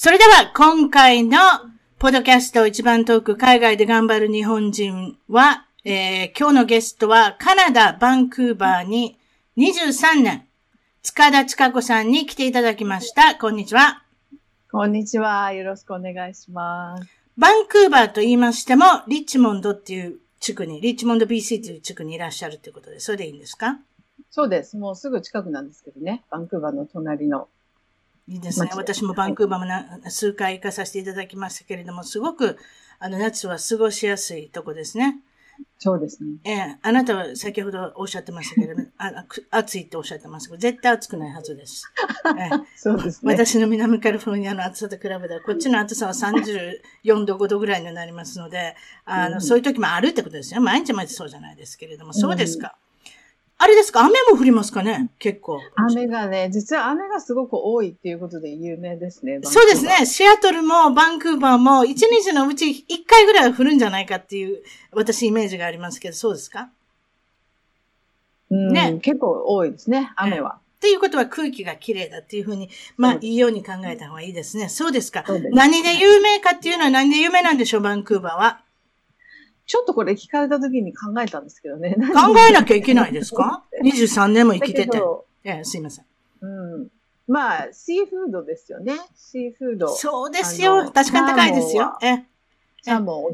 それでは今回のポッドキャスト一番トーク海外で頑張る日本人は、えー、今日のゲストはカナダ・バンクーバーに23年、塚田千佳子さんに来ていただきました。こんにちは。こんにちは。よろしくお願いします。バンクーバーと言いましても、リッチモンドっていう地区に、リッチモンド BC という地区にいらっしゃるということで、それでいいんですか？そうです。もうすぐ近くなんですけどね。バンクーバーの隣の。いいですね。私もバンクーバーもな数回行かさせていただきましたけれども、すごく、あの、夏は過ごしやすいとこですね。そうですね。ええ、あなたは先ほどおっしゃってましたけど、あ暑いっておっしゃってますけど、絶対暑くないはずです。ええ、そうですね。私の南カリフォルニアの暑さと比べたら、こっちの暑さは34度、5度ぐらいになりますので、あの、うん、そういう時もあるってことですよ。毎日毎日そうじゃないですけれども、そうですか。うんあれですか？雨も降りますかね？結構。雨がね、実は雨がすごく多いっていうことで有名ですね。そうですね。シアトルもバンクーバーも一日のうち一回ぐらい降るんじゃないかっていう私イメージがありますけど、そうですか？ね。結構多いですね、雨は。っていうことは空気が綺麗だっていうふうに、まあ、いいように考えた方がいいですね。そうですか。何で有名かっていうのは何で有名なんでしょう、バンクーバーは？ちょっとこれ聞かれた時に考えたんですけどね。考えなきゃいけないですか ?23 年も生きてて。ええ、すいません。うん。まあ、シーフードですよね。シーフード。そうですよ。確かに高いですよ。え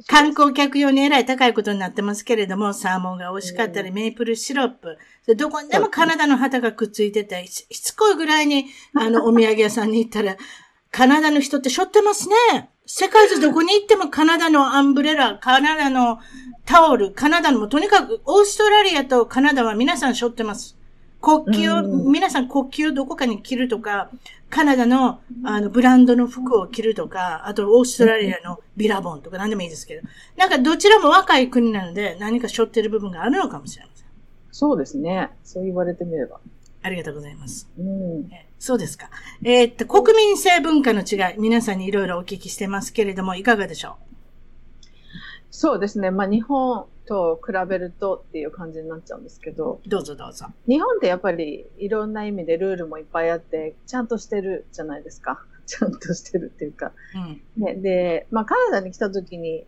観光客用にえらい高いことになってますけれども、サーモンが美味しかったり、メープルシロップ。どこにでもカナダの旗がくっついてて、しつこいぐらいに、あの、お土産屋さんに行ったら、カナダの人って背負ってますね。世界中どこに行ってもカナダのアンブレラ、カナダのタオル、カナダのもとにかくオーストラリアとカナダは皆さん背負ってます。国旗を、皆さん国旗をどこかに着るとか、カナダのあのブランドの服を着るとか、あとオーストラリアのビラボンとか何でもいいですけど、なんかどちらも若い国なので何か背負ってる部分があるのかもしれません。そうですね。そう言われてみれば。ありがとうございます。うん、そうですか。えー、っと、国民性文化の違い、皆さんにいろいろお聞きしてますけれども、いかがでしょう？そうですね。まあ、日本と比べるとっていう感じになっちゃうんですけど。どうぞどうぞ。日本ってやっぱりいろんな意味でルールもいっぱいあって、ちゃんとしてるじゃないですか。ちゃんとしてるっていうか。うん、ね、で、まあ、カナダに来た時に、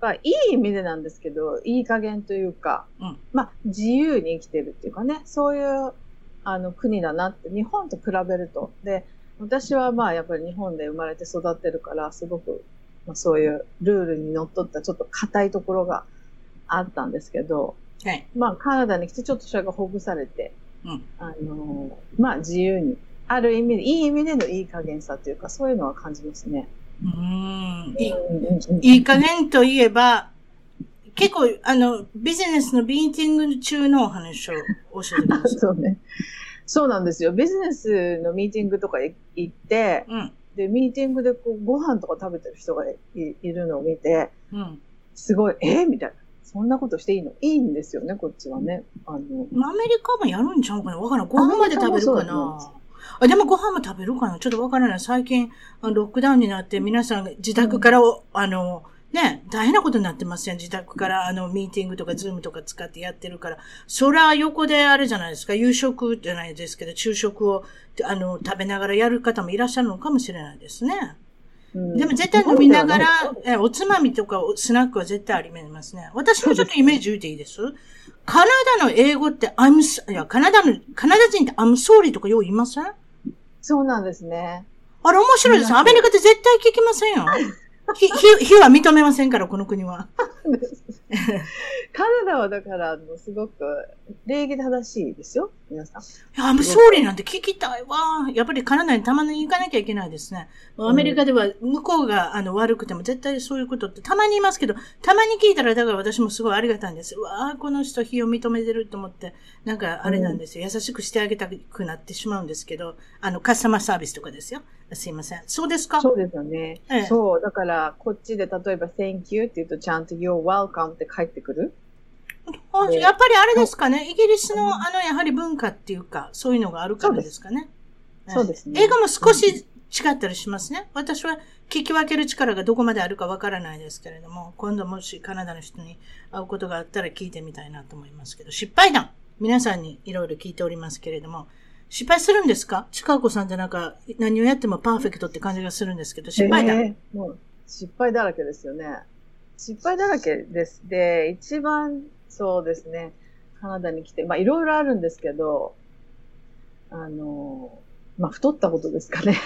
まあ、いい意味でなんですけど、いい加減というか、うん、まあ、自由に生きてるっていうかね、そういうあの国だなって、日本と比べると。で、私はまあやっぱり日本で生まれて育ってるから、すごく、まあ、そういうルールにのっとったちょっと硬いところがあったんですけど、はい、まあカナダに来てちょっとそれがほぐされて、うん、あの、まあ自由に、ある意味で、いい意味でのいい加減さというか、そういうのは感じますね。うん。いい、いい加減といえば、結構、あの、ビジネスのミーティング中のお話を教えてください。そうね。そうなんですよ。ビジネスのミーティングとか行って、うん、で、ミーティングでこうご飯とか食べてる人がいるのを見て、うん、すごい、えー、みたいな。そんなことしていいの？いいんですよね、こっちはね。あの、アメリカもやるんちゃうかな？わからん。ご飯まで食べるかな？あ、でもご飯も食べるかな？ちょっとわからない。最近、ロックダウンになって皆さん自宅から、うん、あの、ね、大変なことになってますよ。自宅からあの、ミーティングとかズームとか使ってやってるから。そら横であれじゃないですか。夕食じゃないですけど、昼食を、あの、食べながらやる方もいらっしゃるのかもしれないですね。でも絶対飲みながら、え、おつまみとかスナックは絶対ありますね。私もちょっとイメージ言うていいです？カナダの英語って、I'm, いや、カナダの、カナダ人って I'm sorry とかよう言いません？そうなんですね。あれ面白いです。アメリカって絶対聞きませんよ。ひ、ひ、ひは認めませんから、この国は。カナダはだから、あのすごく礼儀正しいですよ、皆さん。いや、もう総理なんて聞きたいわ。やっぱりカナダにたまに行かなきゃいけないですね。アメリカでは向こうがあの悪くても絶対そういうことってたまにいますけど、たまに聞いたらだから私もすごいありがたいんです。うわあ、この人非を認めてると思って、なんかあれなんですよ。優しくしてあげたくなってしまうんですけど、あのカスタマーサービスとかですよ。すいません。そうですか？そうですよね。ええ、そう。だから、こっちで例えば Thank you って言うとちゃんと You're welcome って返ってくる？やっぱりあれですかね？イギリスのあの、やはり文化っていうか、そういうのがあるからですかね？そうですね。英語も少し違ったりしますね。私は聞き分ける力がどこまであるかわからないですけれども、今度もしカナダの人に会うことがあったら聞いてみたいなと思いますけど、失敗談皆さんにいろいろ聞いておりますけれども、失敗するんですか？近子さんってなんか何をやってもパーフェクトって感じがするんですけど、失敗だ。えー、もう失敗だらけですよね。失敗だらけです。で、一番そうですね、カナダに来て、まあいろいろあるんですけど、あの、まあ太ったことですかね。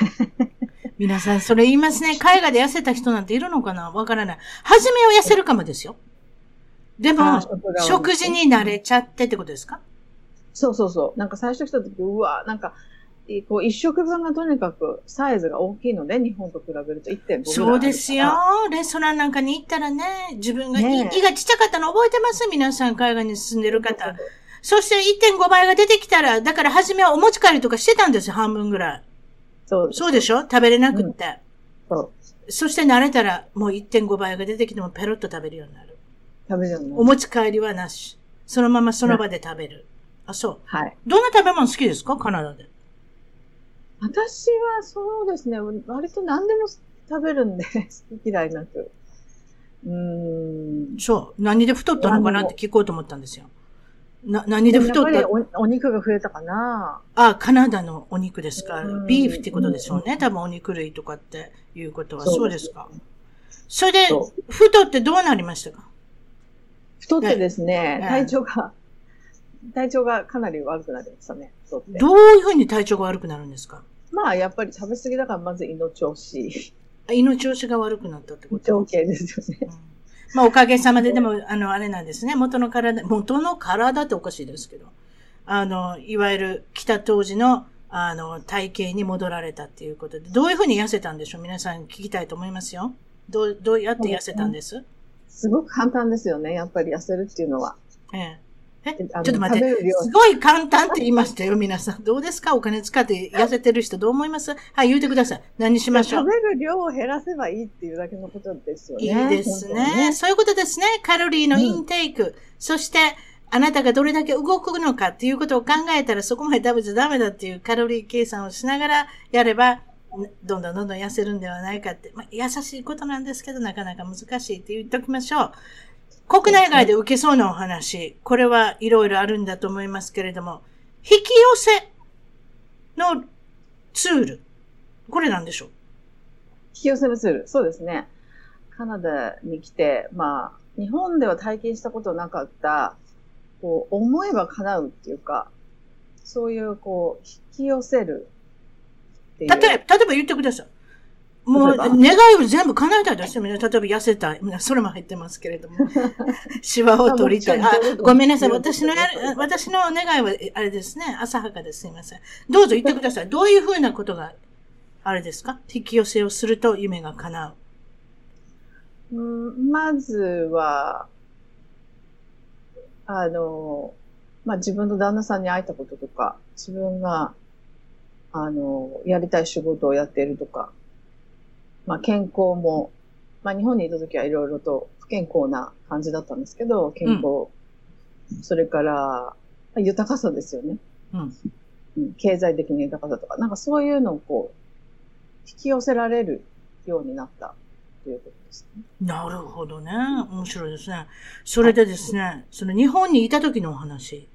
皆さんそれ言いますね。海外で痩せた人なんているのかな？わからない。初めは痩せるかもですよ。でも、食事に慣れちゃってってことですか？そうそうそう。なんか最初来た時、うわ、なんか、こう一食分がとにかくサイズが大きいので、日本と比べると1.5ぐらいそうですよ。レストランなんかに行ったらね、自分が、ね、胃がちっちゃかったの覚えてます？皆さん、海外に住んでる方。そして1.5倍が出てきたら、だから初めはお持ち帰りとかしてたんですよ、半分ぐらい。そうそうでしょ？食べれなくって、うん、そう。そして慣れたら、もう1.5倍が出てきてもペロッと食べるようになる。食べるようになる。お持ち帰りはなし。そのままその場で食べる。あ、そう。はい。どんな食べ物好きですか？カナダで。私はそうですね、割と何でも食べるんで、好き嫌いなく。うん。そう。何で太ったのかなって聞こうと思ったんですよ。な、何で太った？おお肉が増えたかなあ、カナダのお肉ですか？ビーフってことでしょうね。多分お肉類とかっていうことは。そうですか？それで、太ってどうなりましたか？太ってですね、体調が体調がかなり悪くなりましたね。どういうふうに体調が悪くなるんですか？まあ、やっぱり食べ過ぎだから、まず胃の調子。胃の調子が悪くなったってこと？条件ですよね。うん、まあ、おかげさまで、でも、あの、あれなんですね。元の体、元の体っておかしいですけど。あの、いわゆる来た当時の、あの、体型に戻られたっていうことで、どういうふうに痩せたんでしょう？皆さん聞きたいと思いますよ。どう、どうやって痩せたんです？すごく簡単ですよね。やっぱり痩せるっていうのは。ええ。えちょっと待って。すごい簡単って言いましたよ、皆さん。どうですか？お金使って痩せてる人どう思います？はい、言うてください。何しましょう？食べる量を減らせばいいっていうだけのことですよね。いいですね。ねそういうことですね。カロリーのインテイク。うん、そして、あなたがどれだけ動くのかっていうことを考えたらそこまで食べちゃダメだっていうカロリー計算をしながらやれば、どんどんどんどん痩せるんではないかって、まあ、優しいことなんですけど、なかなか難しいって言っておきましょう。国内外で受けそうなお話、これはいろいろあるんだと思いますけれども、引き寄せのツール、これなんでしょう？引き寄せのツール、そうですね。カナダに来て、まあ、日本では体験したことなかった、こう、思えば叶うっていうか、そういう、こう、引き寄せる例えば、例えば言ってください。もう、願いを全部叶えたいとしてもね、例えば痩せたい。それも入ってますけれども。シワを取りたい。あ、ごめんなさい。私のやる、私の願いは、あれですね。浅はかです。すいません。どうぞ言ってください。どういうふうなことが、あれですか？引き寄せをすると夢が叶う。うん、まずは、あの、まあ、自分の旦那さんに会えたこととか、自分が、あの、やりたい仕事をやっているとか、まあ、健康も、まあ、日本にいた時はいろいろと不健康な感じだったんですけど、健康、うん、それから、豊かさですよね。うん。経済的に豊かさとか、なんかそういうのをこう、引き寄せられるようになったということですね。なるほどね。面白いですね。それでですね、その日本にいた時のお話。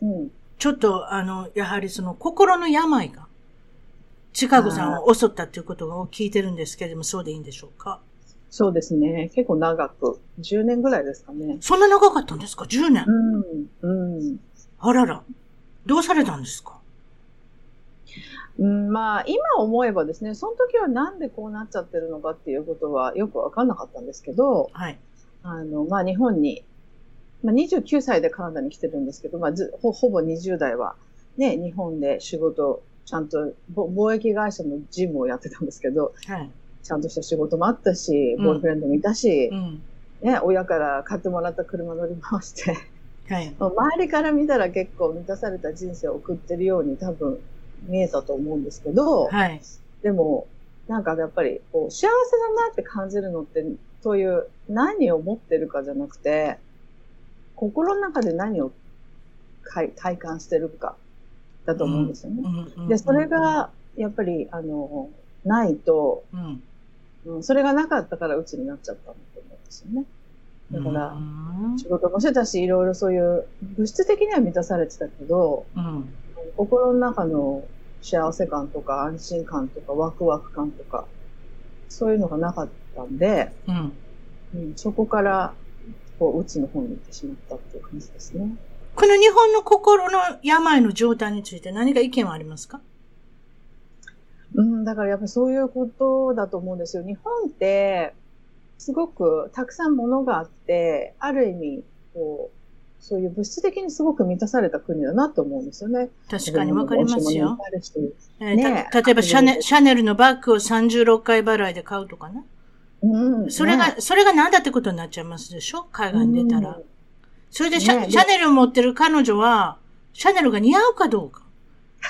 うん。ちょっと、あの、やはりその心の病がチカゴさんを襲ったということを聞いてるんですけれども、そうでいいんでしょうか？そうですね。結構長く。10年ぐらいですかね。そんな長かったんですか ?10 年？うん。うん。あらら。どうされたんですか？うん、まあ、今思えばですね、その時はなんでこうなっちゃってるのかっていうことはよくわかんなかったんですけど、はい。あの、まあ、日本に、まあ、29歳でカナダに来てるんですけど、まあ、ずほほぼ20代は、ね、日本で仕事、ちゃんと貿易会社の事務をやってたんですけど、はい、ちゃんとした仕事もあったし、ボーイフレンドもいたし、うん、ね、親から買ってもらった車乗り回して、はい、周りから見たら結構満たされた人生を送ってるように多分見えたと思うんですけど、はい、でも、なんかやっぱりこう幸せだなって感じるのって、そういう何を持ってるかじゃなくて、心の中で何を体感してるかだと思うんですよね。で、それがやっぱり、あの、ないと、うん、それがなかったから鬱になっちゃったんだと思うんですよね。だから、仕事もしてたし、いろいろそういう物質的には満たされてたけど、うん、心の中の幸せ感とか安心感とかワクワク感とか、そういうのがなかったんで、うん、うん、そこから、こう、うつの方に行ってしまったっていう感じですね。この日本の心の病の状態について何か意見はありますか？うん、だからやっぱりそういうことだと思うんですよ。日本って、すごくたくさんものがあって、ある意味、こう、そういう物質的にすごく満たされた国だなと思うんですよね。確かにわかりますよ。ね、例えばシャネシャネルのバッグを36回払いで買うとかね。うん、それが、ね、それが何だってことになっちゃいますでしょ？海外に出たら。うん、それでシャね、シャネルを持ってる彼女は、シャネルが似合うかどうか。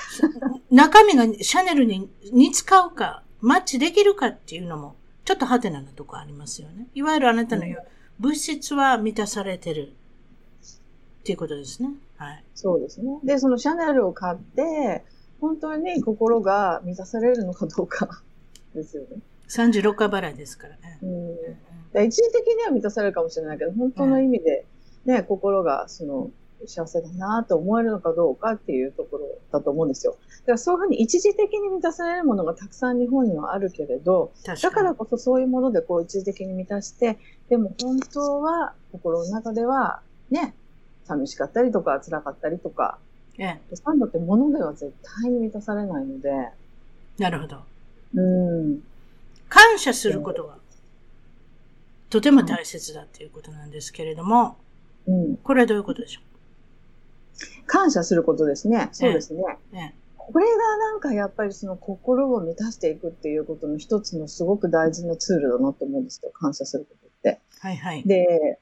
中身がシャネルに似つかうか、マッチできるかっていうのも、ちょっとハテナなとこありますよね。いわゆるあなたの言う、物質は満たされてる。っていうことですね。はい。そうですね。で、そのシャネルを買って、本当に心が満たされるのかどうかですよね。36回払いですからね。うん。一時的には満たされるかもしれないけど、本当の意味でね、心がその幸せだなと思えるのかどうかっていうところだと思うんですよ。だからそういうふうに一時的に満たされるものがたくさん日本にはあるけれど、だからこそそういうものでこう一時的に満たして、でも本当は心の中ではね、寂しかったりとか辛かったりとか、ええ、サンドって物では絶対に満たされないので。なるほど。うん。感謝することが、とても大切だっていうことなんですけれども、うん、これはどういうことでしょう？感謝することですね。そうですね。ええ、これがなんかやっぱりその心を満たしていくっていうことの一つのすごく大事なツールだなと思うんですよ。感謝することって。はいはい。で、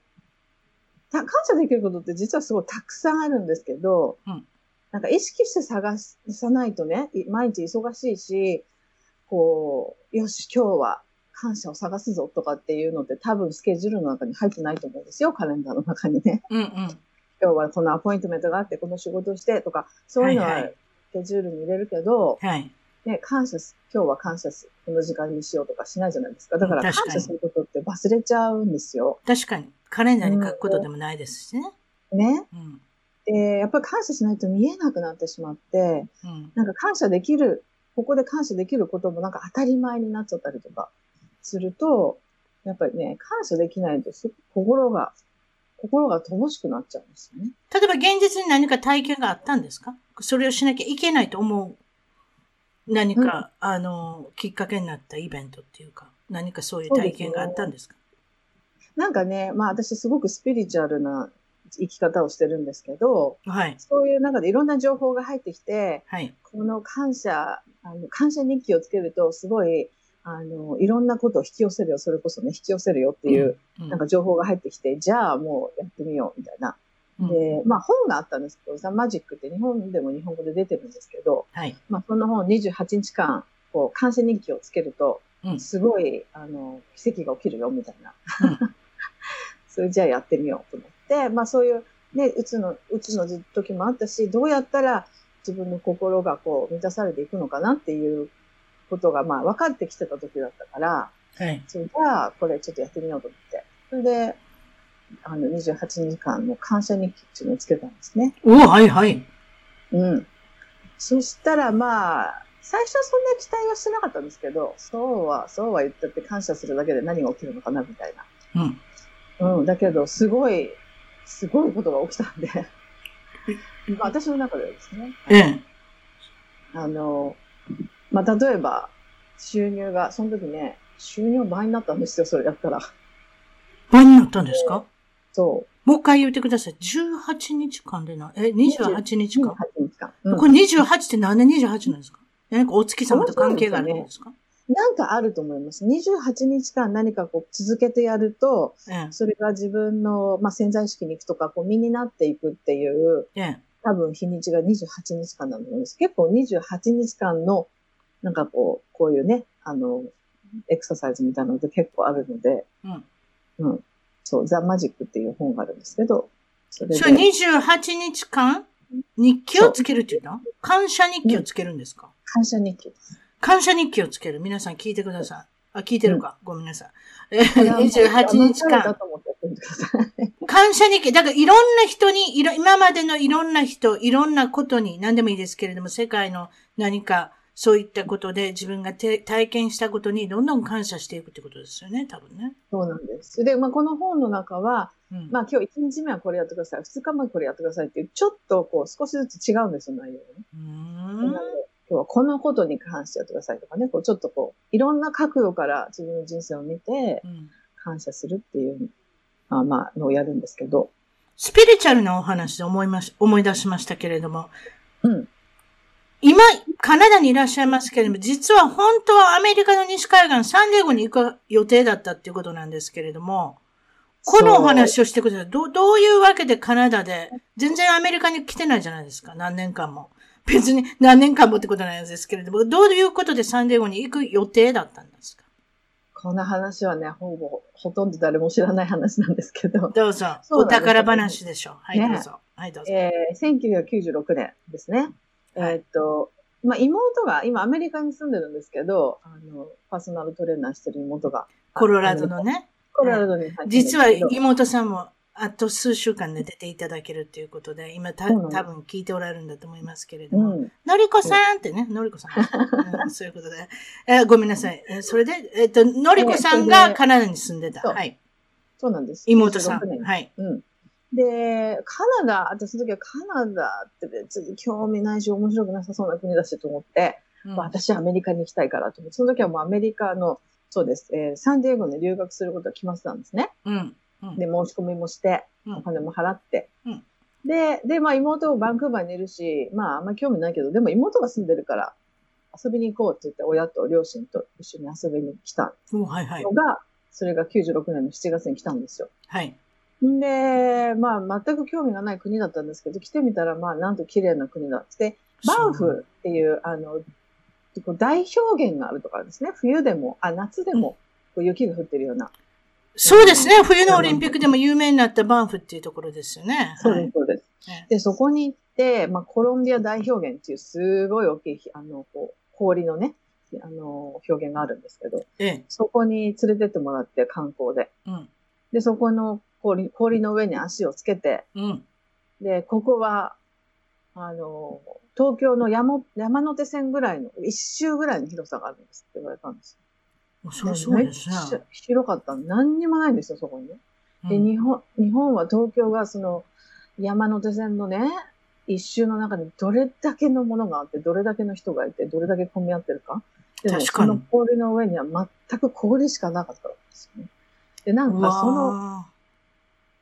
感謝できることって実はすごいたくさんあるんですけど、うん、なんか意識して探さないとね、毎日忙しいし、こう、よし、今日は感謝を探すぞとかっていうのって多分スケジュールの中に入ってないと思うんですよ、カレンダーの中にね。うんうん、今日はこのアポイントメントがあって、この仕事をしてとか、そういうのはスケジュールに入れるけど、はい、ね、感謝す、今日は感謝す、この時間にしようとかしないじゃないですか。だから感謝することって忘れちゃうんですよ。確かに。カレンダーに書くことでもないですしね。ね。うん、で、やっぱり感謝しないと見えなくなってしまって、うん、なんか感謝できる、ここで感謝できることもなんか当たり前になっちゃったりとかすると、やっぱりね、感謝できないと心が、心が乏しくなっちゃうんですよね。例えば現実に何か体験があったんですか？それをしなきゃいけないと思う。何か、うん、あの、きっかけになったイベントっていうか、何かそういう体験があったんですか？なんかね、まあ私すごくスピリチュアルな生き方をしてるんですけど、はい、そういう中でいろんな情報が入ってきて、はい、この感謝、あの感謝日記をつけるとすごい、あの、いろんなことを引き寄せるよ、それこそね、引き寄せるよっていう、うん。うん、なんか情報が入ってきて、じゃあもうやってみよう、みたいな。うん、で、まあ本があったんですけど、ザ・マジックって日本でも日本語で出てるんですけど、はい、まあその本28日間、こう、感謝日記をつけると、すごい、あの、奇跡が起きるよ、みたいな。それじゃあやってみようと思って、まあそういうね、うつの、うつの時もあったし、どうやったら自分の心がこう満たされていくのかなっていうことがまあ分かってきてた時だったから、はい。それじゃあこれちょっとやってみようと思って。それで、あの28時間の感謝日記っていうのをつけたんですね。おはいはい。うん。そしたらまあ、最初はそんな期待はしてなかったんですけど、そうは、そうは言ったって感謝するだけで何が起きるのかなみたいな。うん。うん、だけど、すごい、すごいことが起きたんでまあ、私の中ではですね。ええ。あの、まあ、例えば、収入が、その時ね、収入倍になったんですよ、それやったら。倍になったんですか？そう。もう一回言ってください。18日間でな、え、28日間？28日間。うん、これ28って何？で28なんですか？何かお月様と関係があるんですか？なんかあると思います。28日間何かこう続けてやると、ええ、それが自分の、まあ、潜在意識に行くとか、こう身になっていくっていう、え、多分日にちが28日間だと思います。結構28日間の、なんかこう、こういうね、あの、エクササイズみたいなのって結構あるので、うん。うん。そう、ザ・マジックっていう本があるんですけど、それで。それ28日間？日記をつけるっていうの感謝日記をつけるんですか、感謝日記です。感謝日記をつける。皆さん聞いてください。あ、聞いてるか、うん、ごめんなさい。28日間。感謝日記。だからいろんな人に、いろ、今までのいろんな人、いろんなことに、何でもいいですけれども、世界の何か、そういったことで自分が体験したことにどんどん感謝していくってことですよね、多分ね。そうなんです。で、まあ、この本の中は、うん、まあ今日1日目はこれやってください、2日目はこれやってくださいっていう、ちょっとこう少しずつ違うんですよ、内容がね。今日はこのことに関してやってくださいとかね、こうちょっとこう、いろんな角度から自分の人生を見て、感謝するっていう、まあ、まあ、のをやるんですけど。スピリチュアルなお話で思いまし、思い出しましたけれども。うん。今、カナダにいらっしゃいますけれども、実は本当はアメリカの西海岸、サンディエゴに行く予定だったっていうことなんですけれども、このお話をしてください。ど、どういうわけでカナダで、全然アメリカに来てないじゃないですか、何年間も。別に何年間もってことなんですけれども、どういうことでサンディエゴに行く予定だったんですか？この話はね、ほぼ、ほとんど誰も知らない話なんですけど。どうぞ。お宝話でしょう。はい、どうぞ。はい、どうぞ。えー、1996年ですね。えー、っと、まあ、妹が、今アメリカに住んでるんですけど、あの、パーソナルトレーナーしてる妹が。コロラドのね。コロラドに実は妹さんもあと数週間で出ていただけるということで、今た、多分聞いておられるんだと思いますけれども、うん、のりこさんってね、のりこさん、うん、そういうことで、えー、ごめんなさい。えー、それで、えっ、ー、と、のりこさんがカナダに住んでた。はい。そうなんです。妹さん。はい。うん。で、カナダ、私その時はカナダって別に興味ないし面白くなさそうな国だしと思って、うん、私はアメリカに行きたいからと思って、その時はもうアメリカの、そうです、えー、サンディエゴに留学することが決まってたんですね。うん。で、申し込みもして、お金も払って。で、で、まあ妹もバンクーバーにいるし、まああんまり興味ないけど、でも妹が住んでるから遊びに行こうって言って親と両親と一緒に遊びに来たのが、はいはい、それが96年の7月に来たんですよ。はい。で、まあ全く興味がない国だったんですけど、来てみたらまあなんと綺麗な国だって。バンフっていう、あの、大表現があるとかですね、冬でも、あ、夏でも、雪が降ってるような。そうですね。冬のオリンピックでも有名になったバンフっていうところですよね。そうです、そうです。で、そこに行って、まあ、コロンビア大表現っていうすごい大きい、あの、こう、氷のね、あの、表現があるんですけど、ええ、そこに連れてってもらって観光で。うん、で、そこの氷、氷の上に足をつけて、うん、で、ここは、あの、東京の山山手線ぐらいの、一周ぐらいの広さがあるんですって言われたんですそうそうですね。広かった何にもないんですよ、そこにね。で、うん、日本、日本は東京がその山手線のね、一周の中にどれだけのものがあって、どれだけの人がいて、どれだけ混み合ってるか。でもその氷の上には全く氷しかなかったわけですよね。で、なんかその、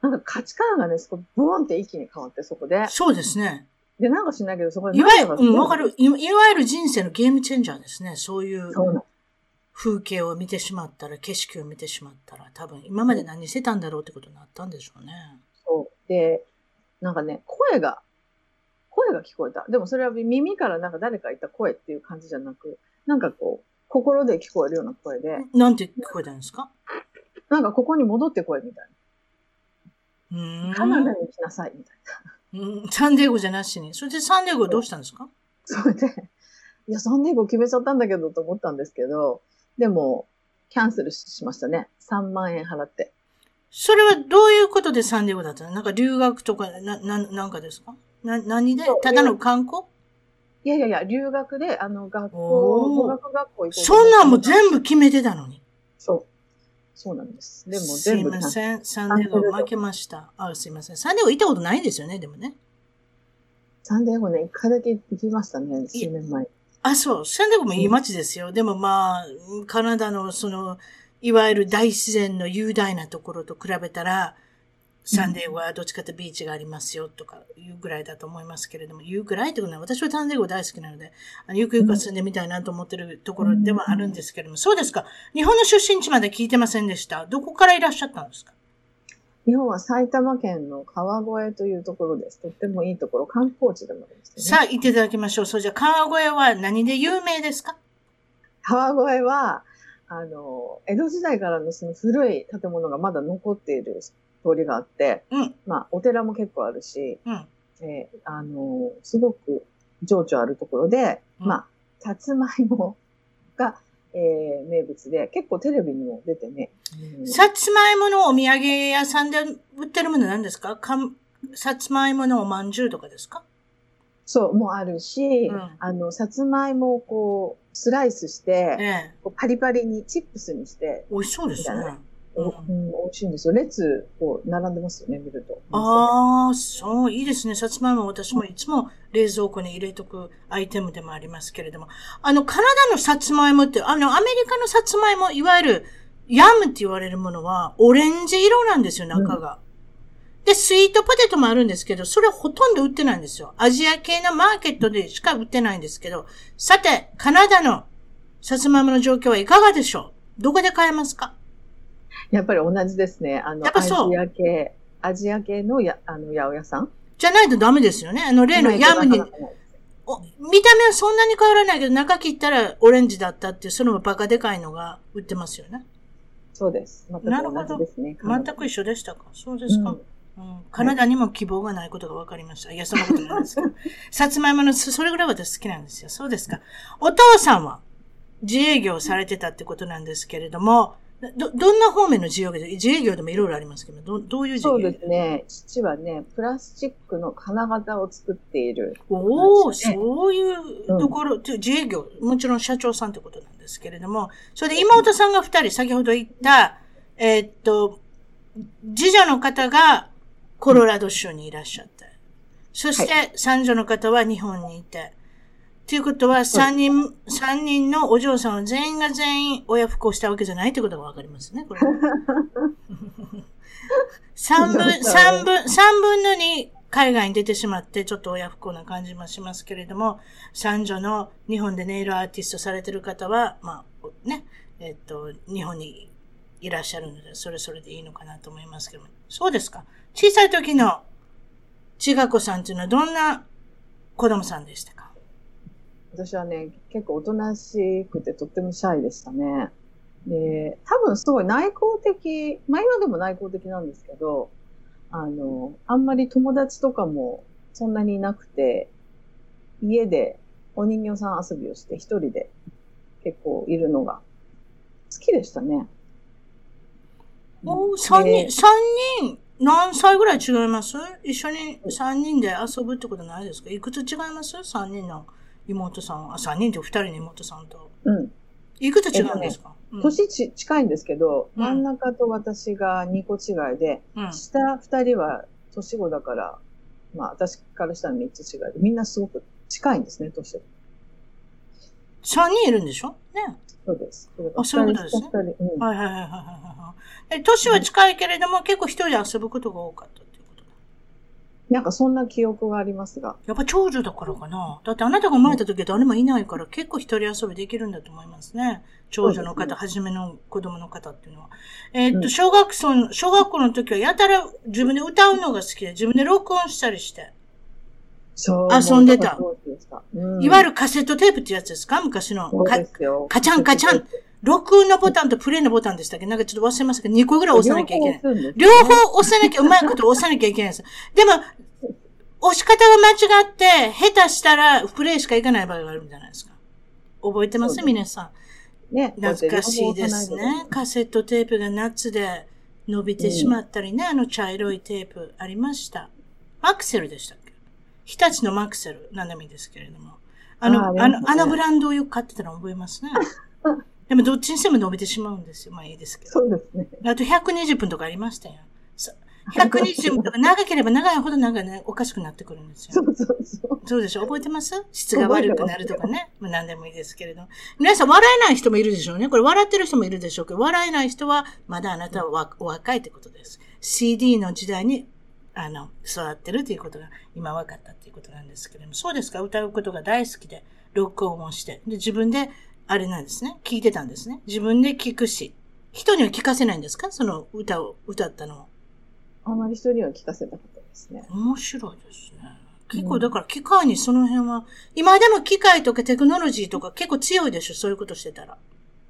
なんか価値観がね、そこ、ボーンって一気に変わって、そこで。そうですね。で、なんかしないけど、そこで。いわゆる、うん、わかるい。いわゆる人生のゲームチェンジャーですね。そういう。風景を見てしまったら、景色を見てしまったら、多分今まで何してたんだろうってことになったんでしょうね。そう。で、なんかね、声が、声が聞こえた。でもそれは耳からなんか誰か言った声っていう感じじゃなく、なんかこう、心で聞こえるような声で。なんて聞こえたんですか？なんかここに戻ってこいみたいな。うん。カナダに来なさいみたいな。うん、サンディエゴじゃなしに。それでサンディエゴどうしたんですか？それで、いや、サンディエゴ決めちゃったんだけどと思ったんですけど、でも、キャンセルしましたね。3万円払って。それはどういうことでサンディエゴだったの？なんか留学とか、な、な、なんかですか？な、何で？ただの観光？いやいやいや、留学で、あの、学校、語学学校行こうそんなんも全部決めてたのに。そう。そうなんです。でも全部。すいません。サンディエゴ負けました。あ、すいません。サンディエゴ行ったことないんですよね、でもね。サンディエゴね、一回だけ行きましたね、数年前。あ、そう。サンディエゴもいい街ですよ。でもまあ、カナダのその、いわゆる大自然の雄大なところと比べたら、サンデーゴはどっちかとビーチがありますよとかいうぐらいだと思いますけれども、言うぐらいってことは、私はサンデーゴ大好きなので、あのゆくゆくは住んでみたいなと思ってるところではあるんですけれども、そうですか。日本の出身地まで聞いてませんでした。どこからいらっしゃったんですか？日本は埼玉県の川越というところです。とってもいいところ、観光地でもあります、ね、さあ、行っていただきましょう。そうじゃ川越は何で有名ですか？川越は、あの、江戸時代からのその古い建物がまだ残っている通りがあって、うん、まあ、お寺も結構あるし、うん、えー、あの、すごく情緒あるところで、うん、まあ、さつまいもが、えー、名物で、結構テレビにも出てね。さつまいものお土産屋さんで売ってるもの何ですか？かさつまいものおまんじゅうとかですか？そう、もあるし、うん、あの、さつまいもをこう、スライスして、ええ、パリパリに、チップスにして。美味しそうですね。うん、美味しいんですよ。列、こう、並んでますよね、見ると。ああ、そう、いいですね。さつまいも私もいつも冷蔵庫に入れとくアイテムでもありますけれども。あの、カナダのさつまいもって、あの、アメリカのさつまいも、いわゆる、ヤムって言われるものは、オレンジ色なんですよ、中が。うん、で、スイートポテトもあるんですけど、それほとんど売ってないんですよ。アジア系のマーケットでしか売ってないんですけど、さて、カナダのさつまいもの状況はいかがでしょう？どこで買えますか？やっぱり同じですね。あの、アジア系、アジア系のや、あの、八百屋さん？じゃないとダメですよね。あの、例のヤムに、お見た目はそんなに変わらないけど、中切ったらオレンジだったっていう、そのバカでかいのが売ってますよね。そうです。全く同じですね。全く一緒でしたかそうですか、うんうん、カナダにも希望がないことが分かりました。いや、そんなことないですけど。さつまいもの、それぐらい私好きなんですよ。そうですか。お父さんは自営業されてたってことなんですけれども、ど、どんな方面の自営業で、自営業でもいろいろありますけど、ど、どういう自営業？そうですね。父はね、プラスチックの金型を作っている、ね、おお、そういうところ、うん、自営業、もちろん社長さんってことなんですけれども、それで妹さんが二人、先ほど言った、えー、っと、次女の方がコロラド州にいらっしゃって、そして三女の方は日本にいて、ということは、三人、三人のお嬢さんは全員が全員親不孝したわけじゃないということがわかりますね、これ。三分、三分、三分の二海外に出てしまって、ちょっと親不孝な感じもしますけれども、三女の日本でネイルアーティストされてる方は、まあ、ね、えっと、日本にいらっしゃるので、それそれでいいのかなと思いますけども。そうですか。小さい時の千賀子さんっていうのはどんな子供さんでしたか？私はね、結構おとなしくてとってもシャイでしたね。で、多分すごい内向的、まあ今でも内向的なんですけど、あの、あんまり友達とかもそんなにいなくて、家でお人形さん遊びをして一人で結構いるのが好きでしたね。お三人、三人、何歳ぐらい違います？一緒に三人で遊ぶってことないですか？いくつ違います？三人の。妹さん、あ、3人と2人の妹さんと。うん。いくつ違うんですか、えね、年ち近いんですけど、うん、真ん中と私が2個違いで、うん、下2人は年子だから、まあ私からしたら3つ違いで、みんなすごく近いんですね、年が。3人いるんでしょ？ね。そうです。あ、そういうことですね。うん、はいはいはいはいはい。え、年は近いけれども、結構一人で遊ぶことが多かった。なんかそんな記憶がありますが。やっぱ長女だからかな。だってあなたが生まれた時は誰もいないから結構一人遊びできるんだと思いますね。長女の方、初、ね、めの子供の方っていうのは。えー、っと、小学校、小学校の時はやたら自分で歌うのが好きで、自分で録音したりして。遊んでた。うん、いわゆるカセットテープってやつですか？昔の。カチャンカチャン。録音のボタンとプレイのボタンでしたっけ？なんかちょっと忘れましたけど、2個ぐらい押さなきゃいけない。両方押さなきゃ、うまいこと押さなきゃいけないです。でも、押し方が間違って、下手したらプレイしかいかない場合があるんじゃないですか？覚えてます？皆さん。ね。懐かしいですね。カセットテープが夏で伸びてしまったりね、うん、あの茶色いテープありました。マクセルでしたっけ？日立のマクセル、なんでもいいですけれども。あの、あ,、ね、あの、あのブランドをよく買ってたの覚えますね。でもどっちにしても伸びてしまうんですよ。まあいいですけど。そうですね。あと120分とかありましたよ。120とか長ければ長いほどなんかね、おかしくなってくるんですよ。そうそうそう。そうでしょ？覚えてます？質が悪くなるとかね。まあ何でもいいですけれど。皆さん笑えない人もいるでしょうね。これ笑ってる人もいるでしょうけど、笑えない人はまだあなたはお若いってことです。CD の時代に、あの、育ってるということが今分かったっていうことなんですけれども。そうですか？歌うことが大好きで、録音をして。で、自分で、あれなんですね。聞いてたんですね。自分で聞くし。人には聞かせないんですか？その歌を歌ったのを。あまり人には聞かせたことですね。面白いですね。結構だから機械にその辺は、今でも機械とかテクノロジーとか結構強いでしょ？そういうことしてたら。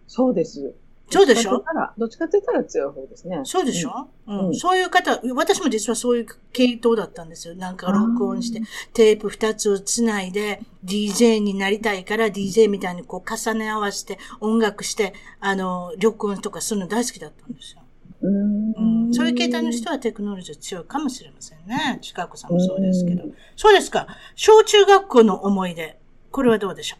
そうです。そうでしょ？どっちかって言ったら強い方ですね。そうでしょ、うん、うん、そういう方、私も実はそういう系統だったんですよ。なんか録音して、テープ二つをつないで、DJ になりたいから DJ みたいにこう重ね合わせて音楽して、あの、録音とかするの大好きだったんですよ。うん、そういう形態の人はテクノロジー強いかもしれませんね。近子さんもそうですけど。そうですか。小中学校の思い出。これはどうでしょう？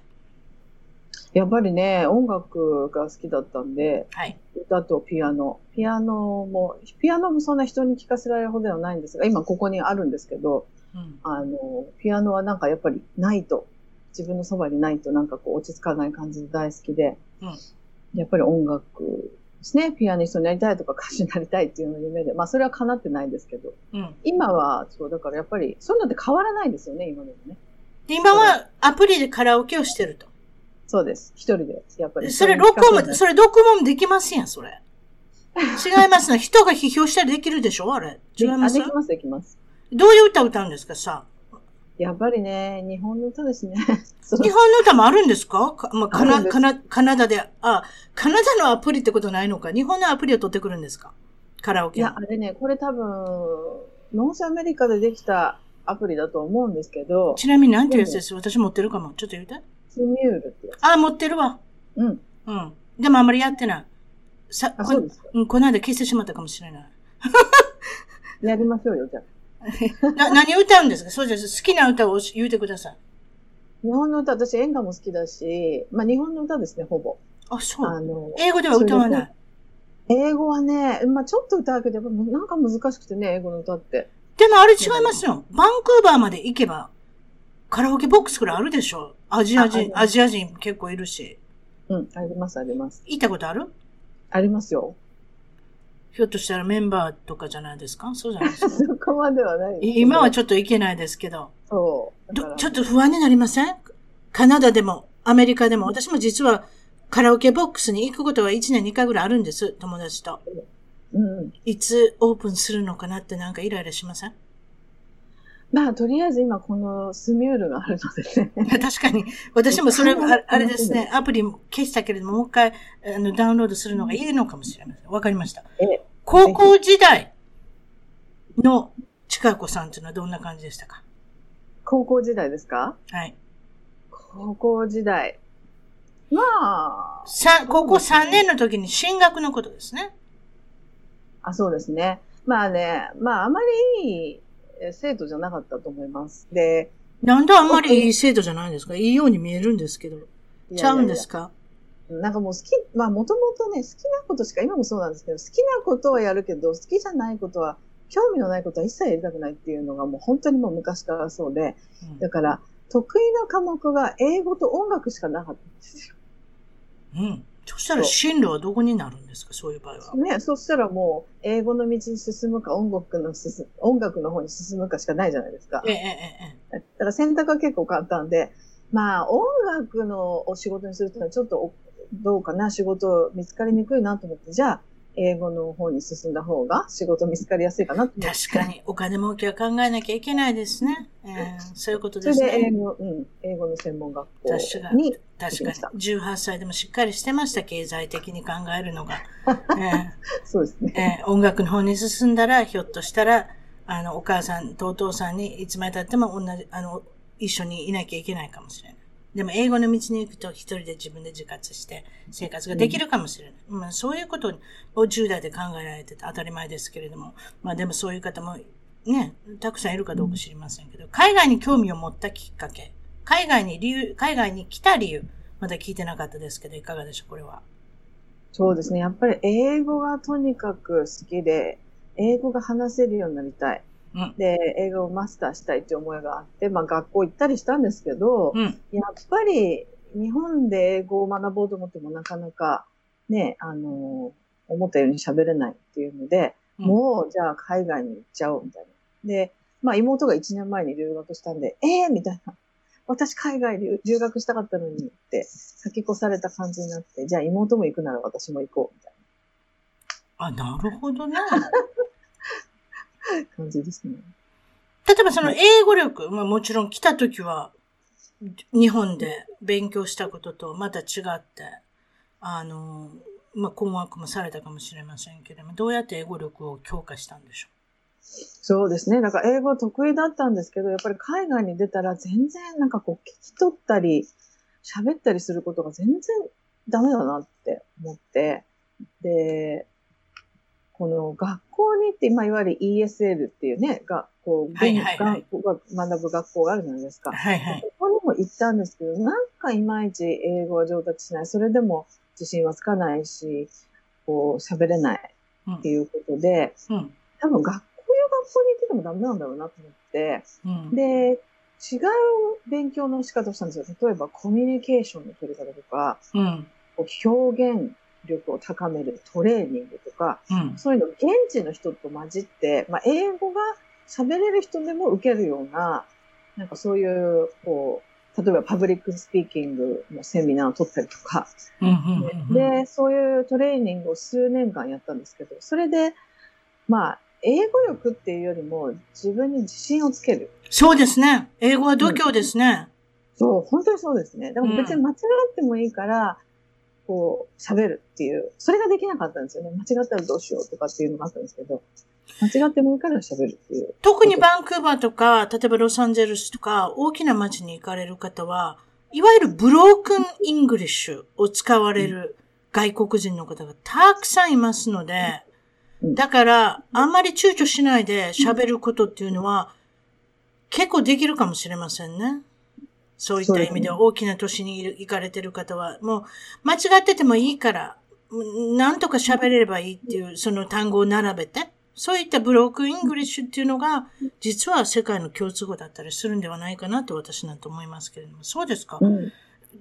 やっぱりね、音楽が好きだったんで、はい、歌とピアノ。ピアノも、ピアノもそんな人に聴かせられるほどではないんですが、今ここにあるんですけど、うん、あの、ピアノはなんかやっぱりないと、自分のそばにないとなんかこう落ち着かない感じで大好きで、うん、やっぱり音楽ですね、ピアニストになりたいとか歌手になりたいっていうのが夢で、まあそれは叶ってないんですけど、うん、今は、そう、だからやっぱり、そういうのって変わらないですよね、今でもね。今はアプリでカラオケをしてると。そうです。一人で、やっぱり。それ、録音も、それ、録音もできますやん、それ。違いますね。人が批評したりできるでしょ？あれ。違います？できます、できます。どういう歌歌うんですかさやっぱりね、日本の歌ですね。日本の歌もあるんですか？まあ、カナ、カナ、カナダで、あ、カナダのアプリってことないのか？日本のアプリを取ってくるんですか？カラオケ。いや、あれね、これ多分、North America でできたアプリだと思うんですけど。ちなみに何ていうやつです？私持ってるかも。ちょっと言うて。 Smule ってやつ。あ、持ってるわ。うん。うん。でもあんまりやってない。さ、あ、そうですか。うん、この間消してしまったかもしれない。やりましょうよ、じゃあ。な、何歌うんですか？そうです。好きな歌を言うてください。日本の歌、私演歌も好きだし、まあ日本の歌ですね、ほぼ。あ、そう。あの、英語では歌わない？英語はね、まあちょっと歌うけど、なんか難しくてね、英語の歌って。でもあれ違いますよ。バンクーバーまで行けば、カラオケボックスくらいあるでしょアジア人、アジア人結構いるし。うん、あります、あります。行ったことある？ありますよ。ひょっとしたらメンバーとかじゃないですか？そうじゃないですか？そこまではない今はちょっと行けないですけど。そう。ちょっと不安になりません？カナダでも、アメリカでも、私も実はカラオケボックスに行くことが1年2回ぐらいあるんです、友達と。うん。いつオープンするのかなってなんかイライラしません？まあ、とりあえず今このスミュールがあるのでね。確かに。私もそれ、あれですね、アプリ消したけれども、もう一回あのダウンロードするのがいいのかもしれません。わかりました。高校時代の近子さんというのはどんな感じでしたか？高校時代ですか？はい。高校時代。まあ。さ、高校3年の時に進学のことですね。あ、そうですね。まあね、まああまりいい生徒じゃなかったと思います。で、なんであんまりいい生徒じゃないんですか？いいように見えるんですけど。ちゃうんですか？なんかもう好き、まあもともとね、好きなことしか、今もそうなんですけど、好きなことはやるけど、好きじゃないことは、興味のないことは一切やりたくないっていうのがもう本当にもう昔からそうで、うん、だから得意な科目が英語と音楽しかなかったんですよ。うん。そしたら進路はどこになるんですか？そういう場合は。ね、そしたらもう、英語の道に進むか、音楽の進、音楽の方に進むかしかないじゃないですか。ええ、ええ。だから選択は結構簡単で、まあ、音楽のお仕事にするっていうのはちょっとどうかな、仕事見つかりにくいなと思って、じゃあ、英語の方に進んだ方が仕事見つかりやすいかな確かに、お金儲けは考えなきゃいけないですね。えー、そういうことですね。それで英語、うん、英語の専門学校に確かに。18歳でもしっかりしてました、経済的に考えるのが。えー、そうですね、えー。音楽の方に進んだら、ひょっとしたら、あの、お母さんとお父さんにいつまで経っても同じ、あの、一緒にいなきゃいけないかもしれない。でも英語の道に行くと一人で自分で自活して生活ができるかもしれない。うん、まあ、そういうことを10代で考えられてて当たり前ですけれども、まあでもそういう方もね、たくさんいるかどうか知りませんけど、海外に興味を持ったきっかけ、海外に理由、海外に来た理由、まだ聞いてなかったですけど、いかがでしょう、これは。そうですね。やっぱり英語がとにかく好きで、英語が話せるようになりたい。うん。で、英語をマスターしたいって思いがあって、まあ学校行ったりしたんですけど、うん。やっぱり日本で英語を学ぼうと思ってもなかなかね、あの、思ったように喋れないっていうので、うん、もうじゃあ海外に行っちゃおうみたいな。で、まあ妹が1年前に留学したんで、ええー、みたいな。私海外で留学したかったのにって先越された感じになって、じゃあ妹も行くなら私も行こうみたいな。あ、なるほどね。感じですね。例えばその英語力、まあもちろん来た時は日本で勉強したこととまた違って、あの、まあ困惑もされたかもしれませんけれども、どうやって英語力を強化したんでしょう？そうですね。なんか英語得意だったんですけど、やっぱり海外に出たら全然なんかこう聞き取ったり、喋ったりすることが全然ダメだなって思って、で、この学校に行って、まあ、いわゆる ESL っていうね、学校、はいはいはい、学ぶ学校があるじゃないですか。はいはい、ここにも行ったんですけど、なんかいまいち英語は上達しない。それでも自信はつかないし、こう喋れないっていうことで、うんうん、多分学学校に行っててもダメなんだろうなと思って、うん、で、違う勉強の仕方をしたんですよ。例えばコミュニケーションの取り方とか、うん、表現力を高めるトレーニングとか、うん、そういうの現地の人と混じって、まあ、英語が喋れる人でも受けるような、なんかそういう、こう、例えば public speaking のセミナーを取ったりとか、で、そういうトレーニングを数年間やったんですけど、それで、まあ、英語力っていうよりも自分に自信をつける。そうですね。英語は度胸ですね。うん、そう、本当にそうですね。でも別に間違ってもいいから、こう、喋るっていう、それができなかったんですよね。間違ったらどうしようとかっていうのがあったんですけど、間違ってもいいから喋るっていう。特にバンクーバーとか、例えばロサンゼルスとか、大きな街に行かれる方は、いわゆるブロークンイングリッシュを使われる外国人の方がたくさんいますので、だから、あんまり躊躇しないで喋ることっていうのは、結構できるかもしれませんね。そういった意味では、大きな都市に行かれてる方は、もう、間違っててもいいから、なんとか喋れればいいっていう、その単語を並べて、そういったブロークンイングリッシュっていうのが、実は世界の共通語だったりするんではないかなと私なんて思いますけれども、そうですか、うん、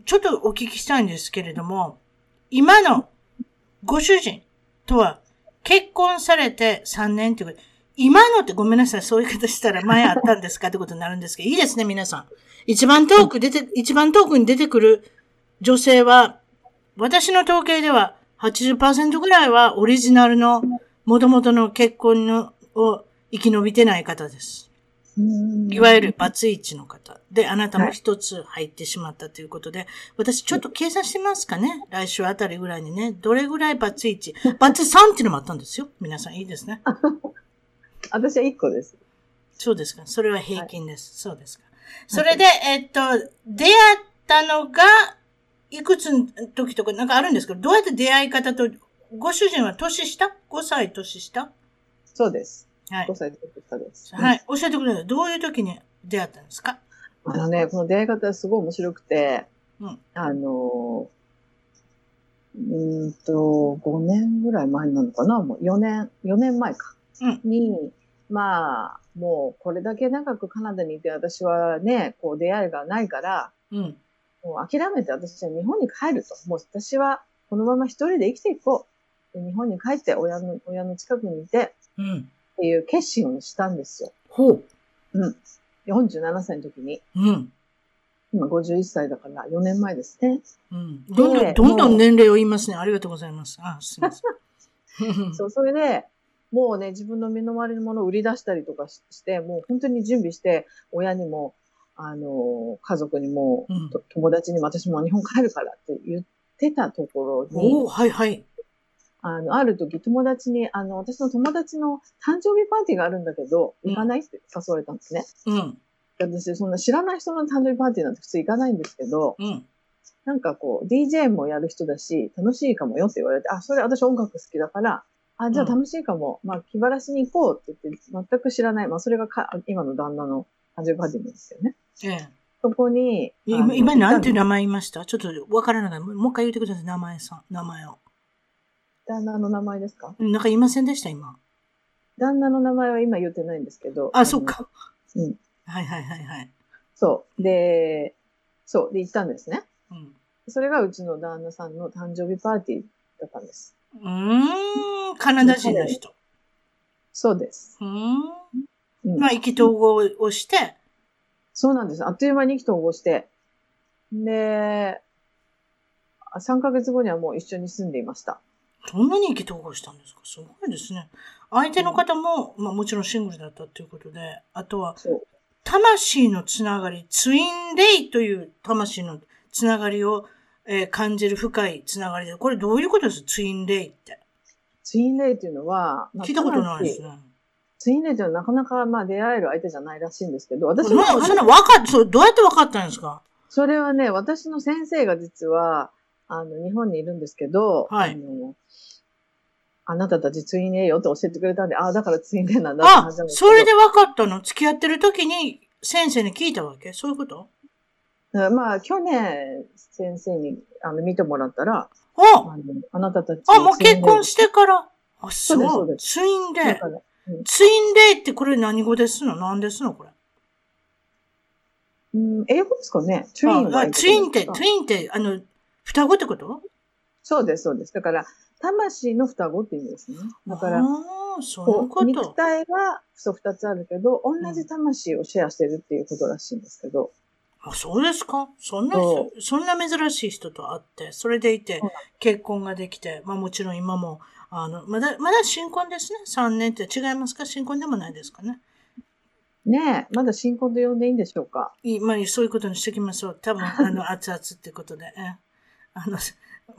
ちょっとお聞きしたいんですけれども、今のご主人とは結婚されて3年ってこと今のってごめんなさい、そういう方したら前あったんですかってことになるんですけど、いいですね、皆さん。一番遠く出て、一番遠くに出てくる女性は、私の統計では80%ぐらいはオリジナルの元々の結婚のを生き延びてない方です。いわゆるバツイチの方。で、あなたも一つ入ってしまったということで、私ちょっと計算してみますかね。来週あたりぐらいにね。どれぐらいバツイチ。バツ3っていうのもあったんですよ。皆さんいいですね。私は1個です。そうですか。それは平均です。はい、そうですか。それで、えっと、出会ったのが、いくつの時とかなんかあるんですけど、どうやって出会い方と、ご主人は年下 ?5 歳年下？そうです。はい。5歳下です。はい。教えてください。どういう時に出会ったんですか？あのね、この出会い方はすごい面白くて、うん、あの、うんと、5年ぐらい前なのかな？もう4年、4年前か。うん、に、まあ、もうこれだけ長くカナダにいて私はね、こう出会いがないから、うん、もう諦めて私は日本に帰ると。もう私はこのまま一人で生きていこう。で日本に帰って親の、親の近くにいて、うん、っていう決心をしたんですよ。ほう。うん。47歳の時に。うん。今51歳だから4年前ですね。うん。どんどん、どんどん年齢を言いますね。ありがとうございます。あ、すみません。そう、それで、もうね、自分の身の回りのものを売り出したりとかして、もう本当に準備して、親にも、あの、家族にも、うん、友達にも私も日本帰るからって言ってたところに、おはいはい。あの、ある時友達に、あの、私の友達の誕生日パーティーがあるんだけど、行かないって誘われたんですね。うん。私、そんな知らない人の誕生日パーティーなんて普通行かないんですけど、うん。なんかこう、DJ もやる人だし、楽しいかもよって言われて、あ、それ私音楽好きだから、あ、じゃあ楽しいかも。うん、まあ、気晴らしに行こうって言って、全く知らない。まあ、それがか今の旦那の誕生日パーティですよね。ええ。そこに。今、今なんていう名前言いました？ちょっとわからない。もう一回言ってください、名前さん、名前を。旦那の名前ですか？なんか言いませんでした、今。旦那の名前は今言ってないんですけど。あ、そっか。うん。はいはいはいはい。そう。で、そう。で、行ったんですね。うん。それがうちの旦那さんの誕生日パーティーだったんです。うん、カナダ人の人。そうです。うん。まあ、意気投合をして。そうなんです。あっという間に意気投合して。で、3ヶ月後にはもう一緒に住んでいました。どんなに意気投合したんですか？すごいですね。相手の方も、まあもちろんシングルだったということで、あとは、魂のつながり、ツインレイという魂のつながりを、えー、感じる深いつながりで、これどういうことです？ツインレイって。ツインレイっていうのは、まあ、聞いたことないですね。ツインレイっていうのはなかなかまあ出会える相手じゃないらしいんですけど、私も。そんな分かっ、そどうやって分かったんですか？それはね、私の先生が実は、あの、日本にいるんですけど、はい。あのあなたたちツインレイよって教えてくれたんで、ああ、だからツインレイなんだあ、それで分かったの？付き合ってる時に先生に聞いたわけ？そういうこと？まあ、去年、先生に、あの、見てもらったら、あああなたたち。あ、もう結婚してから？あ、そう。ツインレイ。ツインレイってこれ何語ですの？何ですのこれ？うん、英語ですかねツインあ、ツインって、ツインって、あの、双子ってこと？そうです、そうです。だから、魂の双子って意味ですね。だから、そうこ肉体はそう二つあるけど、同じ魂をシェアしてるっていうことらしいんですけど。あ、そうですか？そんな、そんな珍しい人と会って、それでいて、結婚ができて、まあもちろん今も、あの、まだ、まだ新婚ですね？3年って違いますか？新婚でもないですかね？ねえ、まだ新婚で呼んでいいんでしょうか？いい、まあそういうことにしてきましょう。多分、あの、熱々ってことで。えあの、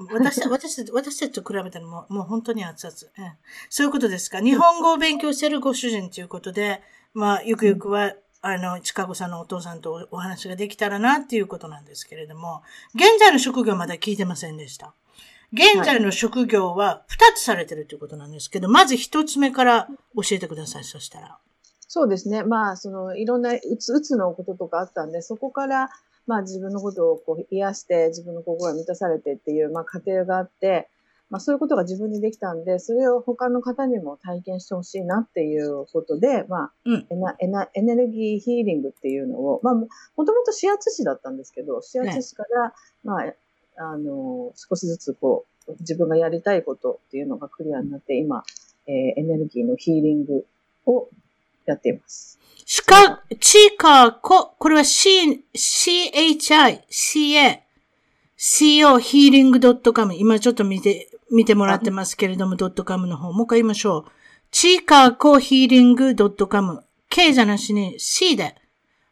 私、私、私たちと比べたらもう、もう本当に熱々。えそういうことですか？日本語を勉強してるご主人ということで、まあ、ゆくゆくは、あの、近子さんのお父さんとお話ができたらなっていうことなんですけれども、現在の職業まだ聞いてませんでした。現在の職業は二つされてるということなんですけど、まず一つ目から教えてください、そしたら。そうですね。まあ、その、いろんなうつ、うつのこととかあったんで、そこから、まあ自分のことをこう癒して自分の心が満たされてっていう、まあ過程があって、まあそういうことが自分にできたんで、それを他の方にも体験してほしいなっていうことで、まあ、うん、エナエネルギーヒーリングっていうのを、まあもともと指圧師だったんですけど、指圧師から、ね、まあ、あの、少しずつこう、自分がやりたいことっていうのがクリアになって、今、えー、エネルギーのヒーリングをやっています。しか、ちかこ、これは C、CHI、CA、CO ヒーリング .com。今ちょっと見て、見てもらってますけれども、.com の方。もう一回言いましょう。ちかこヒーリング .com。K じゃなしに C で。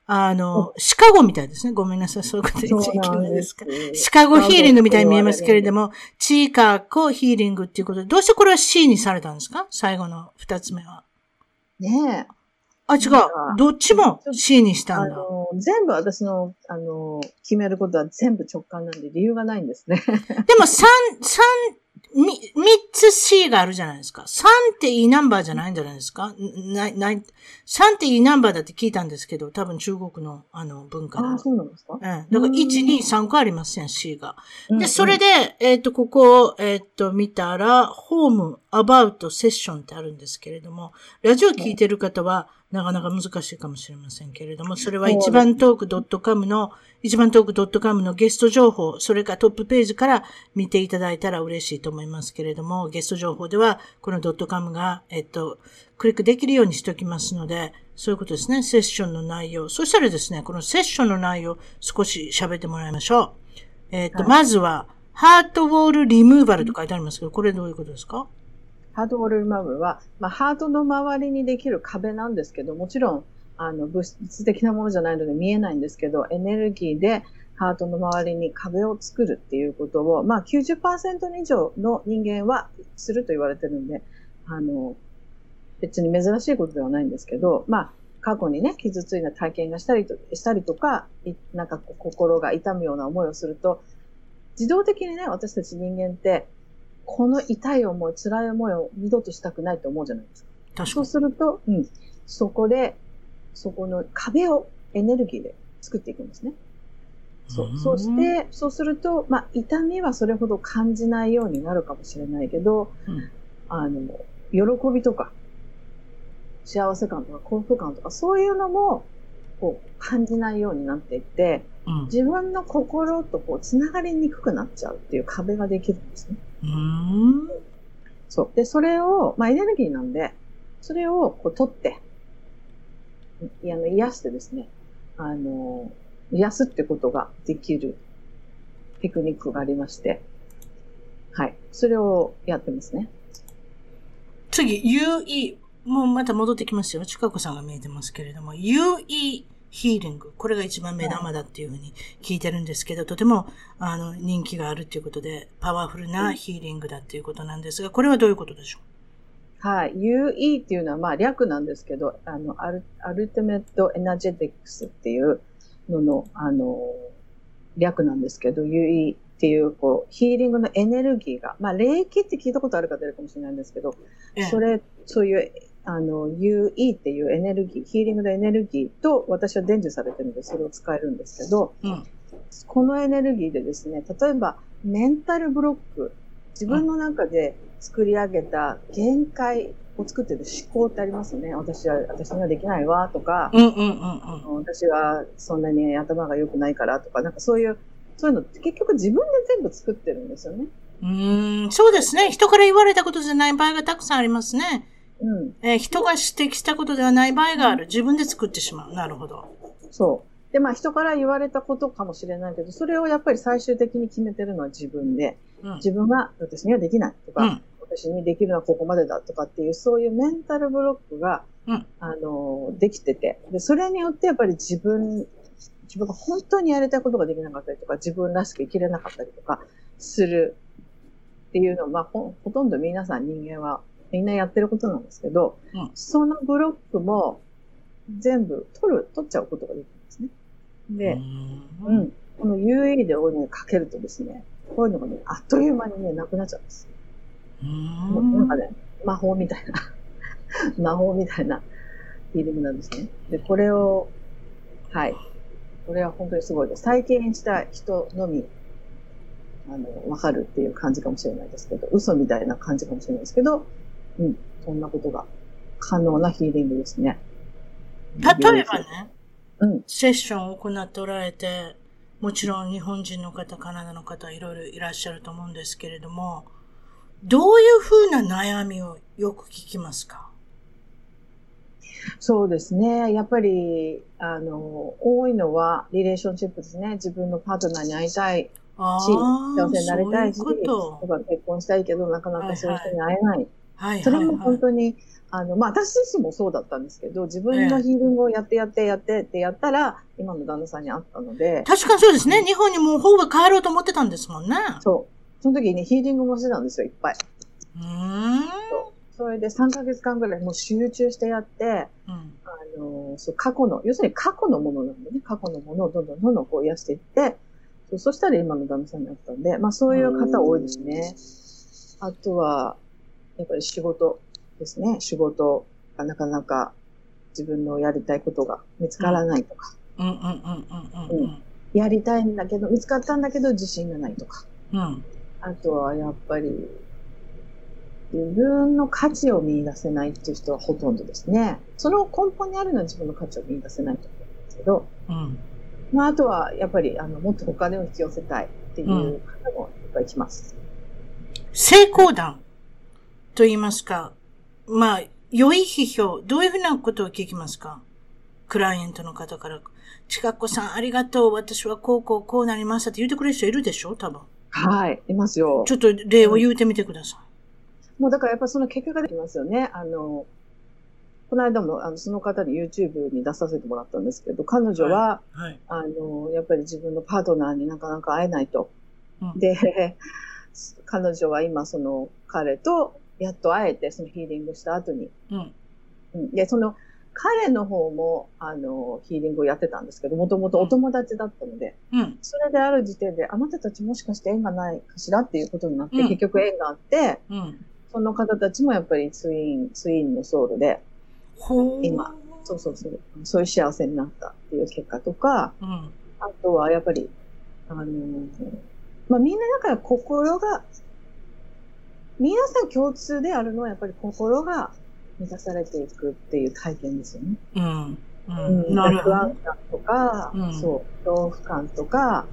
あの、シカゴみたいですね。ごめんなさい。そういうこと言っちゃいけないですか。シカゴヒーリングみたいに見えますけれども、チーカーコヒーリングっていうことで、どうしてこれは C にされたんですか？最後の二つ目は。ねえ。あ、違う。どっちも C にしたんだ。あの、全部私の、あの、決めることは全部直感なんで理由がないんですね。でも3、三み、三つ C があるじゃないですか。3っていいナンバーじゃないんじゃないですかない、ない、3っていいナンバーだって聞いたんですけど、多分中国のあの文化で。あ、そうなんですか？うん。だから1、2、3個ありますね、C が。で、それで、えっ、ー、と、ここを、えっ、ー、と、見たら、ホーム、アバウト、セッションってあるんですけれども、ラジオ聞いてる方は、なかなか難しいかもしれませんけれども、それは一番トーク .com の、一番トーク .com のゲスト情報、それからトップページから見ていただいたら嬉しいと思いますけれども、ゲスト情報では、この .com が、えっと、クリックできるようにしておきますので、そういうことですね。セッションの内容。そしたらですね、このセッションの内容、少し喋ってもらいましょう。えっと、はい、まずは、ハートウォールリムーバルと書いてありますけど、これどういうことですか？ハートウォールマブは、まあ、ハートの周りにできる壁なんですけど、もちろん、あの、物質的なものじゃないので見えないんですけど、エネルギーでハートの周りに壁を作るっていうことを、まあ90%以上の人間はすると言われてるんで、あの、別に珍しいことではないんですけど、まあ、過去にね、傷ついた体験がしたりとしたりとか、なんか心が痛むような思いをすると、自動的にね、私たち人間って、この痛い思い、辛い思いを二度としたくないと思うじゃないですか。そうすると、うん、そこで、そこの壁をエネルギーで作っていくんですね。そう。そして、そうすると、まあ、痛みはそれほど感じないようになるかもしれないけど、うん、あの、喜びとか、幸せ感とか幸福感とかそういうのもこう感じないようになっていって、うん、自分の心とこうつながりにくくなっちゃうっていう壁ができるんですね。うんそう。で、それを、まあエネルギーなんで、それをこう取って、いや、癒してですね、あの、癒すってことができるテクニックがありまして、はい。それをやってますね。次、UE。もうまた戻ってきますよ。近子さんが見えてますけれども、UE ヒーリング。これが一番目玉だっていうふうに聞いてるんですけど、とても、あの、人気があるっていうことで、パワフルなヒーリングだっていうことなんですが、これはどういうことでしょう？はい。UE っていうのは、まあ、略なんですけど、あの、アルアルティメットエナジェティクスっていうのの、あの、略なんですけど、UE っていう、こう、ヒーリングのエネルギーが、まあ、霊気って聞いたことある方いるかもしれないんですけど、それ、そういうあの、UE っていうエネルギー、ヒーリングのエネルギーと私は伝授されてるので、それを使えるんですけど、うん、このエネルギーでですね、例えば、メンタルブロック、自分の中で作り上げた限界を作ってる思考ってありますよね。私は、私にはできないわ、とか、私はそんなに頭が良くないからとか、なんかそういう、そういうのって結局自分で全部作ってるんですよね。うん、そうですね。人から言われたことじゃない場合がたくさんありますね。うん。えー、人が指摘したことではない場合がある。自分で作ってしまう。なるほど。そう。で、まあ人から言われたことかもしれないけど、それをやっぱり最終的に決めてるのは自分で、うん、自分が私にはできないとか、うん、私にできるのはここまでだとかっていう、そういうメンタルブロックが、うん、あの、できてて、で、それによってやっぱり自分、自分が本当にやりたいことができなかったりとか、自分らしく生きれなかったりとかするっていうのは、まあほ、ほとんど皆さん人間はみんなやってることなんですけど、うん、そのブロックも全部取る、取っちゃうことができるんですね。で、うん、この UE でをね、かけるとですね、こういうのがね、あっという間にね、なくなっちゃうんです。もうなんかね、魔法みたいな 魔法みたいなフィーリングなんですね。で、これを、はい。これは本当にすごいです。体験した人のみあの、わかるっていう感じかもしれないですけど、嘘みたいな感じかもしれないですけど、うん、そんなことが可能なヒーリングですね。例えばね、うん、セッションを行っておられて、もちろん日本人の方、カナダの方、いろいろいらっしゃると思うんですけれども、どういうふうな悩みをよく聞きますか？そうですね。やっぱり、あの、多いのは、リレーションシップですね。自分のパートナーに会いたいし、幸せになりたいし、ううとか結婚したいけど、なかなかそういう人に会えない。はいはい、それも本当に、あの、まあ、私自身もそうだったんですけど、自分のヒーリングをやってやってやってってやったら、今の旦那さんに会ったので。確かにそうですね。日本にもうほぼ帰ろうと思ってたんですもんね。そう。その時にヒーリングもしてたんですよ、いっぱい。うん。それで3ヶ月間ぐらいもう集中してやって、うん、あの、そう、過去の、要するに過去のものなんでね、過去のものをどんどんどんどんこう癒していって、そうそしたら今の旦那さんに会ったんで、まあそういう方多いですね。あとは、やっぱり仕事ですね。仕事がなかなか自分のやりたいことが見つからないとか。やりたいんだけど、見つかったんだけど自信がないとか。うん、あとはやっぱり、自分の価値を見出せないっていう人はほとんどですね。その根本にあるのは自分の価値を見出せないと思うんですけど、うん、まあ、あとは、やっぱり、あの、もっとお金を引き寄せたいっていう方もやっぱり来ます。うん、成功談と言いますか、まあ、良い批評、どういうふうなことを聞きますか？クライアントの方から、近子さんありがとう、私はこうこうこうなりましたって言ってくれる人いるでしょ？多分。はい、いますよ。ちょっと例を言うてみてください。うん、もうだからやっぱその結果ができますよね。あの、この間も、あの、その方に YouTube に出させてもらったんですけど、彼女は、はいはい、あの、やっぱり自分のパートナーになかなか会えないと。うん、で、彼女は今、その、彼と、やっと会えて、そのヒーリングした後に。うん、で、その、彼の方も、あの、ヒーリングをやってたんですけど、もともとお友達だったので、うん、それである時点で、あなたたちもしかして縁がないかしらっていうことになって、うん、結局縁があって、うん、その方たちもやっぱりツイン、ツインのソウルで、今、そうそうそう、そういう幸せになったっていう結果とか、うん、あとはやっぱり、あの、まあ、みんなだから心が、皆さん共通であるのはやっぱり心が満たされていくっていう体験ですよね。うん。うん、なるほど。不安感とか、うん、そう、恐怖感とか、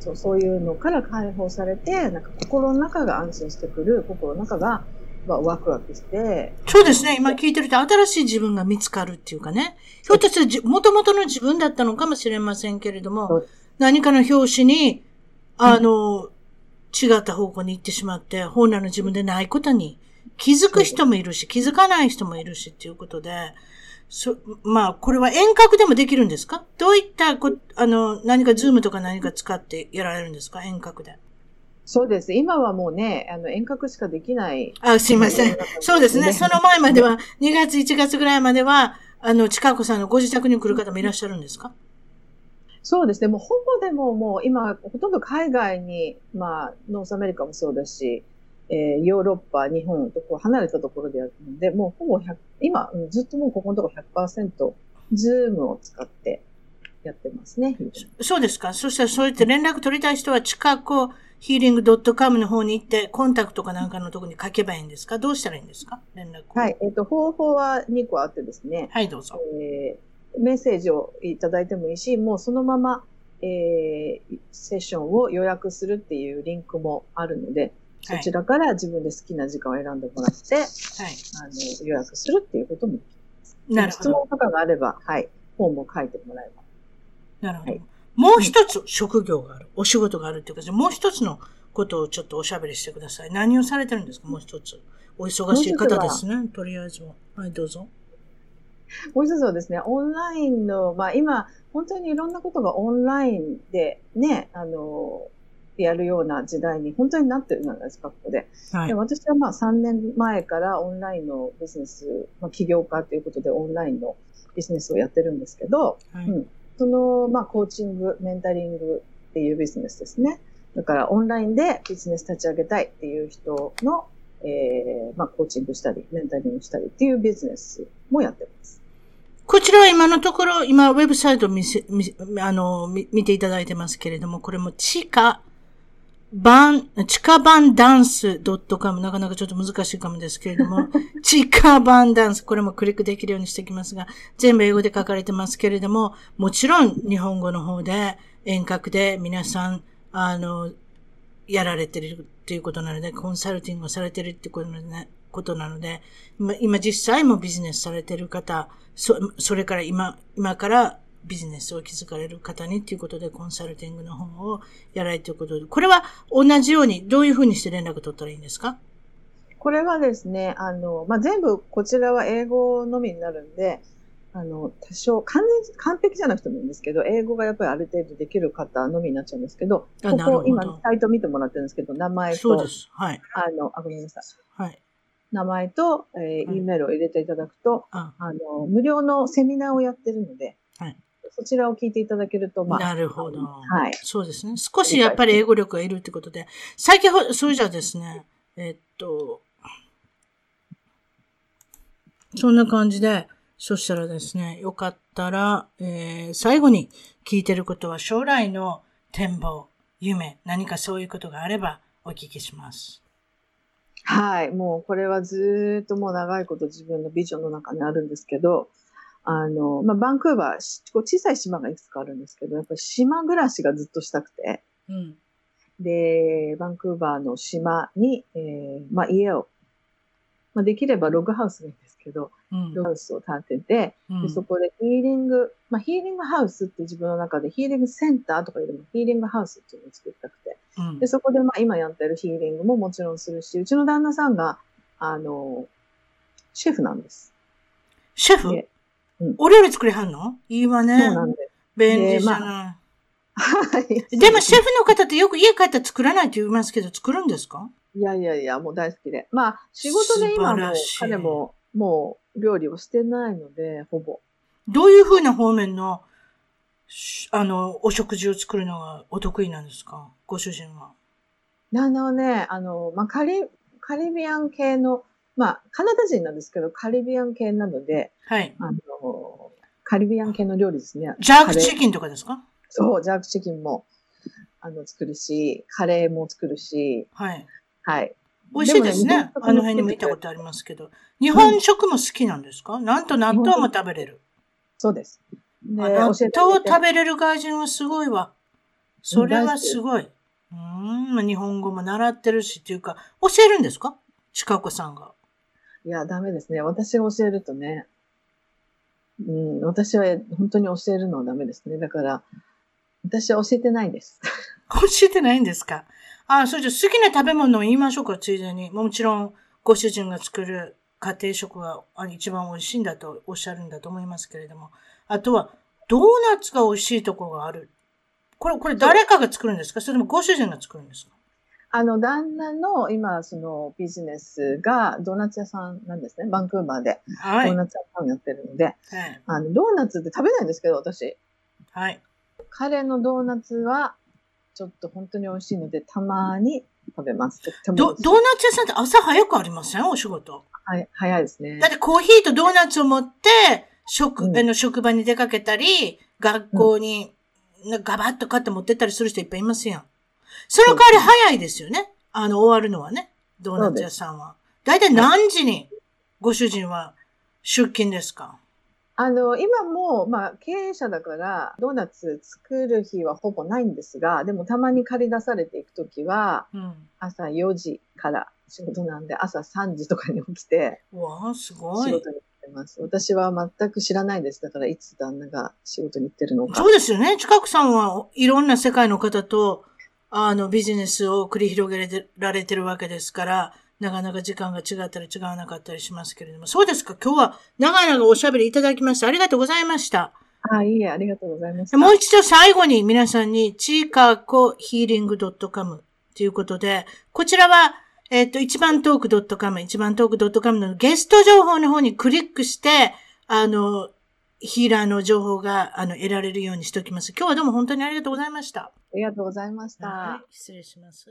そうそういうのから解放されて、なんか心の中が安心してくる、心の中がワクワクして。そうですね。今聞いてると新しい自分が見つかるっていうかね。ひょっとしたら元々の自分だったのかもしれませんけれども、何かの表紙に、あの、うん、違った方向に行ってしまって、本来の自分でないことに気づく人もいるし、気づかない人もいるしっていうことで、そ、まあ、これは遠隔でもできるんですか？どういったこ、あの、何かズームとか何か使ってやられるんですか？遠隔で。そうです。今はもうね、あの、遠隔しかできない。あ、すいません。そうですね。その前までは、2月、1月ぐらいまでは、あの、近子さんのご自宅に来る方もいらっしゃるんですか？そうですね。もうほぼでももう今、ほとんど海外に、まあ、 North America もそうだし、えー、ヨーロッパ、日本とこう離れたところでやるので、もうほぼ100、今、ずっともうここのところ100%、ズームを使ってやってますね。そうですか？そしたらそうやって連絡取りたい人は近くヒーリング .com の方に行って、コンタクトかなんかのところに書けばいいんですか？どうしたらいいんですか？連絡はい。えっ、ー、と、方法は2個あってですね。はい、どうぞ。えー、メッセージをいただいてもいいし、もうそのまま、えー、セッションを予約するっていうリンクもあるので、そちらから自分で好きな時間を選んでもらって、はい、あの予約するっていうこともできます。なるほど。質問とかがあれば、はい、本も書いてもらえば。なるほど。はい、もう一つ職業がある、お仕事があるっていうか、もう一つのことをちょっとおしゃべりしてください。何をされてるんですか？もう一つ。お忙しい方ですね。とりあえずは。はい、どうぞ。もう一つはですね、オンラインの、まあ今、本当にいろんなことがオンラインでね、あの、やるような時代に本当になってるじゃないですか、ここで。はい、で私はまあ3年前からオンラインのビジネス、まあ、起業家ということでオンラインのビジネスをやってるんですけど、はい、うん、その、まあ、コーチング、メンタリングっていうビジネスですね。だからオンラインでビジネス立ち上げたいっていう人の、えー、まあ、コーチングしたり、メンタリングしたりっていうビジネスもやってます。こちらは今のところ、今、ウェブサイト見せ、見あの、見ていただいてますけれども、これも地下バン、地下版ダンス .com なかなかちょっと難しいかもですけれども、地下版ダンス、これもクリックできるようにしておきますが、全部英語で書かれてますけれども、もちろん日本語の方で遠隔で皆さん、あの、やられてるっていうことなので、コンサルティングをされてるってことなので、ことなので今実際もビジネスされてる方、そそれから今、今からビジネスを築かれる方にということでコンサルティングの方をやられということで、これは同じようにどういうふうにして連絡取ったらいいんですか？これはですね、あの、まあ、全部こちらは英語のみになるんで、あの、多少、完全、完璧じゃなくてもいいんですけど、英語がやっぱりある程度できる方のみになっちゃうんですけど、ここ今、サイト見てもらってるんですけど、名前と、そうです。はい。あの、あ、ごめんなさい。はい。名前と、えー、E メールを入れていただくと、あの、無料のセミナーをやってるので、はい。そちらを聞いていただけると、まあ。なるほど。はい。そうですね。少しやっぱり英語力がいるってことで、最近ほ、それじゃですね、えっと、そんな感じで、そしたらですね、よかったら、えー、最後に聞いてることは将来の展望、夢、何かそういうことがあればお聞きします。はい。もうこれはずっともう長いこと自分のビジョンの中にあるんですけど、あの、まあ、バンクーバー、こう小さい島がいくつかあるんですけど、やっぱり島暮らしがずっとしたくて、うん、で、バンクーバーの島に、えー、まあ、家を、まあ、できればログハウスがいいんですけど、ハウスを建てて、うん、でそこでヒーリング、まあ、ヒーリングハウスって自分の中でヒーリングセンターとかよりもヒーリングハウスっていうのを作りたくて、うん、でそこでまあ今やってるヒーリングももちろんするし、うちの旦那さんが、あの、シェフなんです。シェフ？お料理作りはんの？いいわね。そうなんで便利じゃない。は い。でもシェフの方ってよく家帰ったら作らないって言いますけど、作るんですか？いやいやいや、もう大好きで。まあ、仕事で今も彼ももう料理をしてないので、ほぼ。どういうふうな方面の、あの、お食事を作るのがお得意なんですか？ご主人は。あのね、あの、まあ、カリ、カリビアン系のまあ、カナダ人なんですけど、カリビアン系なので、はい。あの、カリビアン系の料理ですね。ジャークチキンとかですか？そう、ジャークチキンも、あの、作るし、カレーも作るし、はい。はい。美味しいですね。ねあの辺にも行ったことありますけど。日本食も好きなんですか、うん、なんと納豆も食べれる。そうです。で納豆を食べれる外人はすごいわ。それはすごい。うん、日本語も習ってるしっていうか、教えるんですか？近子さんが。いや、ダメですね。私が教えるとね、うん、私は本当に教えるのはダメですね。だから、私は教えてないです。教えてないんですか？あ、それじゃ好きな食べ物を言いましょうか、ついでに。もちろん、ご主人が作る家庭食が一番美味しいんだとおっしゃるんだと思いますけれども。あとは、ドーナツが美味しいところがある。これ、これ誰かが作るんですか？それともご主人が作るんですか？あの、旦那の今、そのビジネスがドーナツ屋さんなんですね。バンクーバーで。はい。ドーナツ屋さんをやってるので。はい。あの、ドーナツって食べないんですけど、私。はい。彼のドーナツは、ちょっと本当に美味しいので、たまに食べます。ドドーナツ屋さんって朝早くありません？お仕事。はい、早いですね。だってコーヒーとドーナツを持って、職、うん、の職場に出かけたり、学校に、ガバッと買って持ってったりする人いっぱいいますやん。その代わり早いですよね？あの、終わるのはね。ドーナツ屋さんは。だいたい何時にご主人は出勤ですか？あの、今も、まあ、経営者だから、ドーナツ作る日はほぼないんですが、でもたまに借り出されていくときは、うん、朝4時から仕事なんで、朝3時とかに起きて、わあ、すごい。仕事に行ってます。私は全く知らないです。だから、いつ旦那が仕事に行ってるのか。そうですよね。近くさんはいろんな世界の方と、あの、ビジネスを繰り広げられてるわけですから、なかなか時間が違ったり違わなかったりしますけれども。そうですか今日は長々おしゃべりいただきましてありがとうございました。あ、いいえ、ありがとうございました。もう一度最後に皆さんに、チーカーコヒーリング .com ということで、こちらは、えっ、ー、と、一番トーク .com、一番トーク .com のゲスト情報の方にクリックして、あの、ヒーラーの情報が、あの、得られるようにしておきます。今日はどうも本当にありがとうございました。ありがとうございました。はい、失礼します。